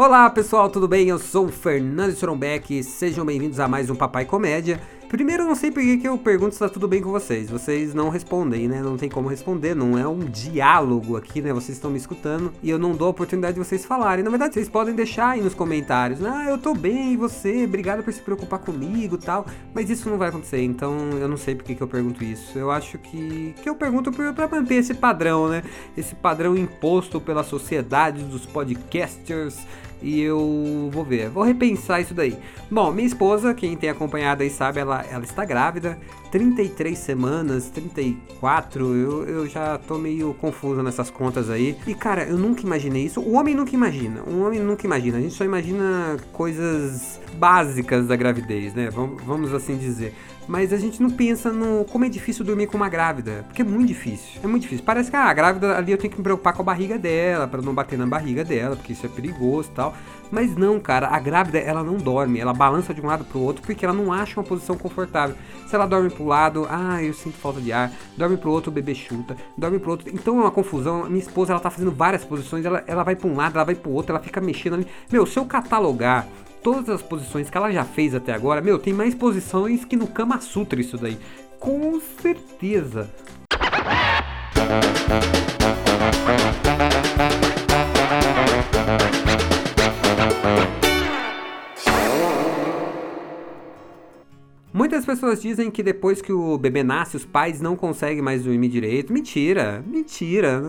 Olá pessoal, tudo bem? Eu sou o Fernando Strombeck, sejam bem-vindos a mais um Papai Comédia. Primeiro, eu não sei por que eu pergunto se tá tudo bem com vocês. Vocês não respondem, né? Não tem como responder, não é um diálogo aqui, né? Vocês estão me escutando e eu não dou a oportunidade de vocês falarem. Na verdade, vocês podem deixar aí nos comentários. Ah, eu tô bem, e você? Obrigado por se preocupar comigo tal. Mas isso não vai acontecer, então eu não sei por que eu pergunto isso. Eu acho que, que eu pergunto pra manter esse padrão, né? Esse padrão imposto pela sociedade dos podcasters e eu vou ver, vou repensar isso daí. Bom, minha esposa, quem tem acompanhado aí sabe, ela, ela está grávida, 33 semanas, 34, eu, eu já tô meio confuso nessas contas aí. E cara, eu nunca imaginei isso. O homem nunca imagina, o homem nunca imagina, a gente só imagina coisas básicas da gravidez, né? Vamos, vamos assim dizer mas a gente não pensa no como é difícil dormir com uma grávida, porque é muito difícil. É muito difícil. Parece que ah, a grávida ali eu tenho que me preocupar com a barriga dela, para não bater na barriga dela, porque isso é perigoso e tal. Mas não, cara, a grávida ela não dorme, ela balança de um lado pro outro porque ela não acha uma posição confortável. Se ela dorme pro lado, ah, eu sinto falta de ar, dorme pro outro, o bebê chuta, dorme pro outro. Então é uma confusão. Minha esposa ela tá fazendo várias posições, ela, ela vai pra um lado, ela vai pro outro, ela fica mexendo ali. Meu, se eu catalogar todas as posições que ela já fez até agora, meu, tem mais posições que no Kama Sutra isso daí. Com certeza. Pessoas dizem que depois que o bebê nasce, os pais não conseguem mais dormir direito. Mentira, mentira.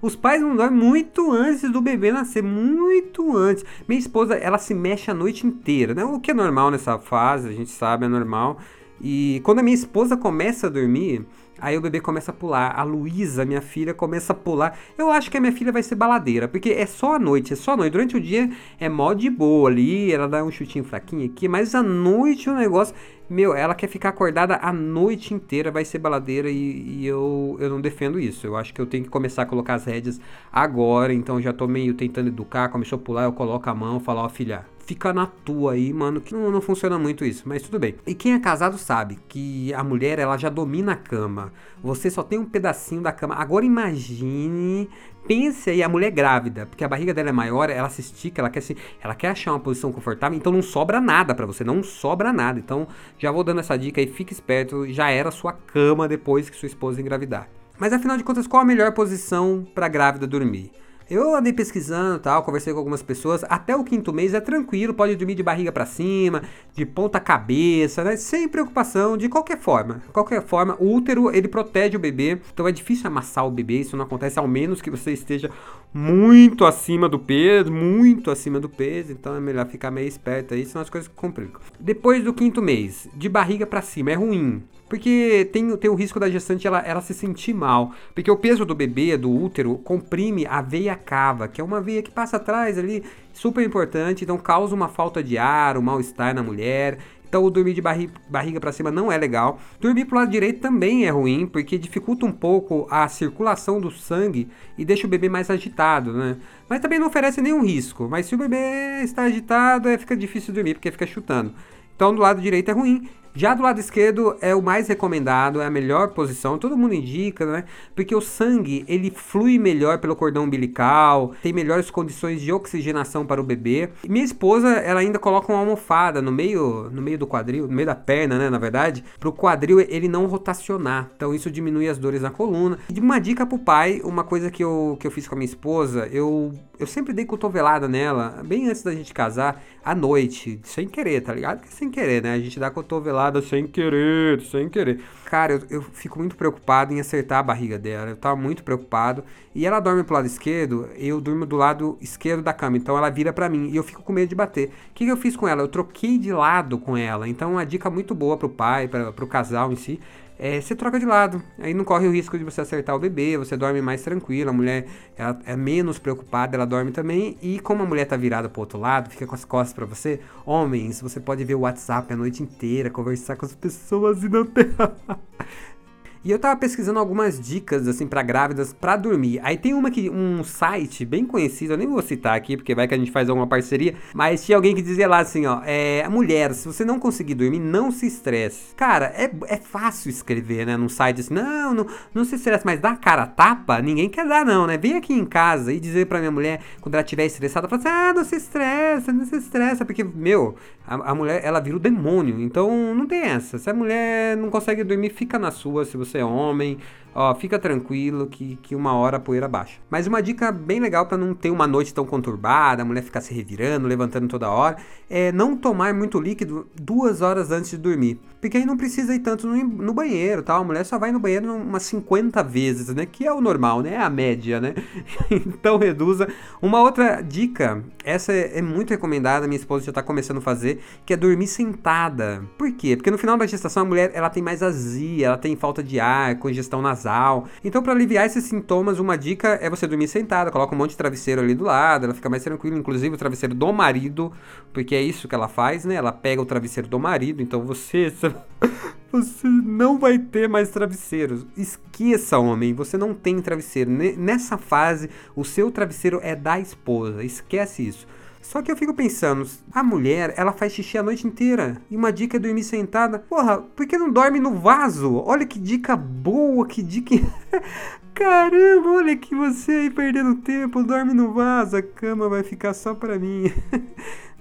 Os pais não dormem muito antes do bebê nascer, muito antes. Minha esposa, ela se mexe a noite inteira, né? O que é normal nessa fase, a gente sabe, é normal. E quando a minha esposa começa a dormir, Aí o bebê começa a pular. A Luísa, minha filha, começa a pular. Eu acho que a minha filha vai ser baladeira, porque é só à noite, é só à noite. Durante o dia é mó de boa ali, ela dá um chutinho fraquinho aqui, mas à noite o negócio. Meu, ela quer ficar acordada a noite inteira, vai ser baladeira e, e, eu, eu não defendo isso. Eu acho que eu tenho que começar a colocar as rédeas agora, então já tô meio tentando educar. Começou a pular, eu coloco a mão, falo, ó, filha, fica na tua aí, mano, que não, não funciona muito isso, mas tudo bem. E quem é casado sabe que a mulher, ela já domina a cama. Você só tem um pedacinho da cama. Agora imagine, pense aí a mulher grávida, porque a barriga dela é maior, ela se estica, ela quer se, ela quer achar uma posição confortável, então não sobra nada para você, não sobra nada. Então, já vou dando essa dica aí, fique esperto, já era sua cama depois que sua esposa engravidar. Mas afinal de contas, qual a melhor posição para grávida dormir? Eu andei pesquisando tal, conversei com algumas pessoas. Até o quinto mês é tranquilo, pode dormir de barriga para cima, de ponta cabeça, né? Sem preocupação, de qualquer forma. Qualquer forma, o útero ele protege o bebê, então é difícil amassar o bebê. Isso não acontece ao menos que você esteja muito acima do peso, muito acima do peso. Então é melhor ficar meio esperto aí, senão as coisas complicam. Depois do quinto mês, de barriga para cima é ruim. Porque tem, tem o risco da gestante ela, ela se sentir mal. Porque o peso do bebê, do útero, comprime a veia cava, que é uma veia que passa atrás ali, super importante. Então causa uma falta de ar, um mal-estar na mulher. Então, o dormir de barri barriga para cima não é legal. Dormir pro lado direito também é ruim, porque dificulta um pouco a circulação do sangue e deixa o bebê mais agitado, né? Mas também não oferece nenhum risco. Mas se o bebê está agitado, é, fica difícil dormir, porque fica chutando. Então, do lado direito é ruim. Já do lado esquerdo é o mais recomendado, é a melhor posição, todo mundo indica, né? Porque o sangue, ele flui melhor pelo cordão umbilical, tem melhores condições de oxigenação para o bebê. E minha esposa, ela ainda coloca uma almofada no meio, no meio do quadril, no meio da perna, né, na verdade, para o quadril ele não rotacionar. Então isso diminui as dores na coluna. E uma dica pro pai, uma coisa que eu, que eu fiz com a minha esposa, eu eu sempre dei cotovelada nela, bem antes da gente casar, à noite, sem querer, tá ligado? Sem querer, né? A gente dá cotovelada sem querer, sem querer. Cara, eu, eu fico muito preocupado em acertar a barriga dela. Eu tava muito preocupado. E ela dorme pro lado esquerdo, eu durmo do lado esquerdo da cama. Então ela vira para mim e eu fico com medo de bater. O que, que eu fiz com ela? Eu troquei de lado com ela. Então, uma dica muito boa pro pai, pra, pro casal em si é, você troca de lado. Aí não corre o risco de você acertar o bebê, você dorme mais tranquilo. A mulher ela é menos preocupada, ela dorme também. E como a mulher tá virada pro outro lado, fica com as costas para você, homens, você pode ver o WhatsApp a noite inteira, conversar com as pessoas e não ter. E eu tava pesquisando algumas dicas, assim, para grávidas para dormir. Aí tem uma que, um site bem conhecido, eu nem vou citar aqui, porque vai que a gente faz alguma parceria, mas tinha alguém que dizia lá assim, ó, é, mulher, se você não conseguir dormir, não se estresse. Cara, é, é fácil escrever, né, num site assim, não, não, não se estresse, mas dar cara tapa, ninguém quer dar não, né? Vem aqui em casa e dizer pra minha mulher, quando ela estiver estressada, fala assim, ah, não se estressa, não se estressa, porque, meu, a, a mulher, ela vira o demônio, então não tem essa. Se a mulher não consegue dormir, fica na sua, se você você é homem, ó, fica tranquilo que, que uma hora a poeira baixa. Mas uma dica bem legal para não ter uma noite tão conturbada, a mulher ficar se revirando, levantando toda hora, é não tomar muito líquido duas horas antes de dormir. Porque aí não precisa ir tanto no, no banheiro, tal. A mulher só vai no banheiro umas 50 vezes, né? Que é o normal, né? É a média, né? então reduza. Uma outra dica, essa é, é muito recomendada, minha esposa já tá começando a fazer, que é dormir sentada. Por quê? Porque no final da gestação a mulher ela tem mais azia, ela tem falta de ar, congestão Então para aliviar esses sintomas, uma dica é você dormir sentada, coloca um monte de travesseiro ali do lado, ela fica mais tranquila, inclusive o travesseiro do marido, porque é isso que ela faz, né? Ela pega o travesseiro do marido, então você você não vai ter mais travesseiros. Esqueça, homem, você não tem travesseiro. Nessa fase, o seu travesseiro é da esposa. Esquece isso. Só que eu fico pensando, a mulher, ela faz xixi a noite inteira. E uma dica é dormir sentada. Porra, por que não dorme no vaso? Olha que dica boa, que dica. Caramba, olha que você aí perdendo tempo, dorme no vaso, a cama vai ficar só pra mim.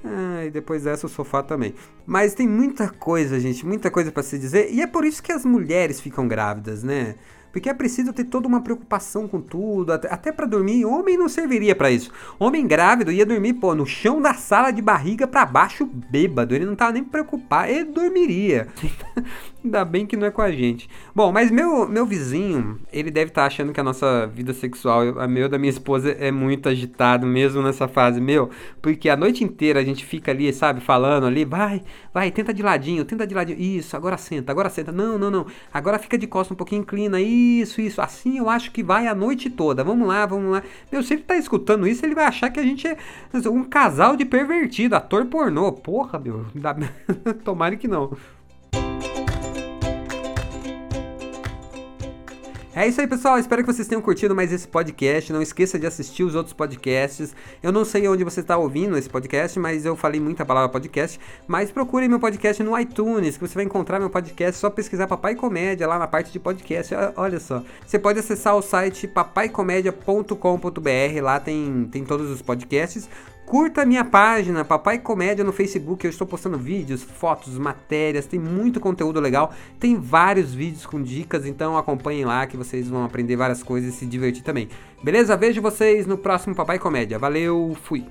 Ah, e depois dessa o sofá também. Mas tem muita coisa, gente, muita coisa para se dizer. E é por isso que as mulheres ficam grávidas, né? Porque é preciso ter toda uma preocupação com tudo, até, até para dormir. Homem não serviria para isso. Homem grávido ia dormir, pô, no chão da sala de barriga para baixo, bêbado. Ele não tava nem preocupado, ele dormiria. Ainda bem que não é com a gente. Bom, mas meu, meu vizinho, ele deve estar tá achando que a nossa vida sexual, a meu da minha esposa, é muito agitado mesmo nessa fase, meu. Porque a noite inteira a gente fica ali, sabe, falando ali, vai, vai, tenta de ladinho, tenta de ladinho. Isso, agora senta, agora senta. Não, não, não. Agora fica de costa um pouquinho, inclina. Isso, isso. Assim eu acho que vai a noite toda. Vamos lá, vamos lá. Meu, se ele tá escutando isso, ele vai achar que a gente é um casal de pervertido, ator pornô. Porra, meu. Tomara que não. É isso aí, pessoal. Espero que vocês tenham curtido mais esse podcast. Não esqueça de assistir os outros podcasts. Eu não sei onde você está ouvindo esse podcast, mas eu falei muita palavra podcast. Mas procure meu podcast no iTunes, que você vai encontrar meu podcast. Só pesquisar Papai Comédia lá na parte de podcast. Olha só. Você pode acessar o site papaicomédia.com.br. Lá tem, tem todos os podcasts. Curta a minha página, Papai Comédia no Facebook. Eu estou postando vídeos, fotos, matérias, tem muito conteúdo legal. Tem vários vídeos com dicas, então acompanhem lá que vocês vão aprender várias coisas e se divertir também. Beleza? Vejo vocês no próximo Papai Comédia. Valeu, fui!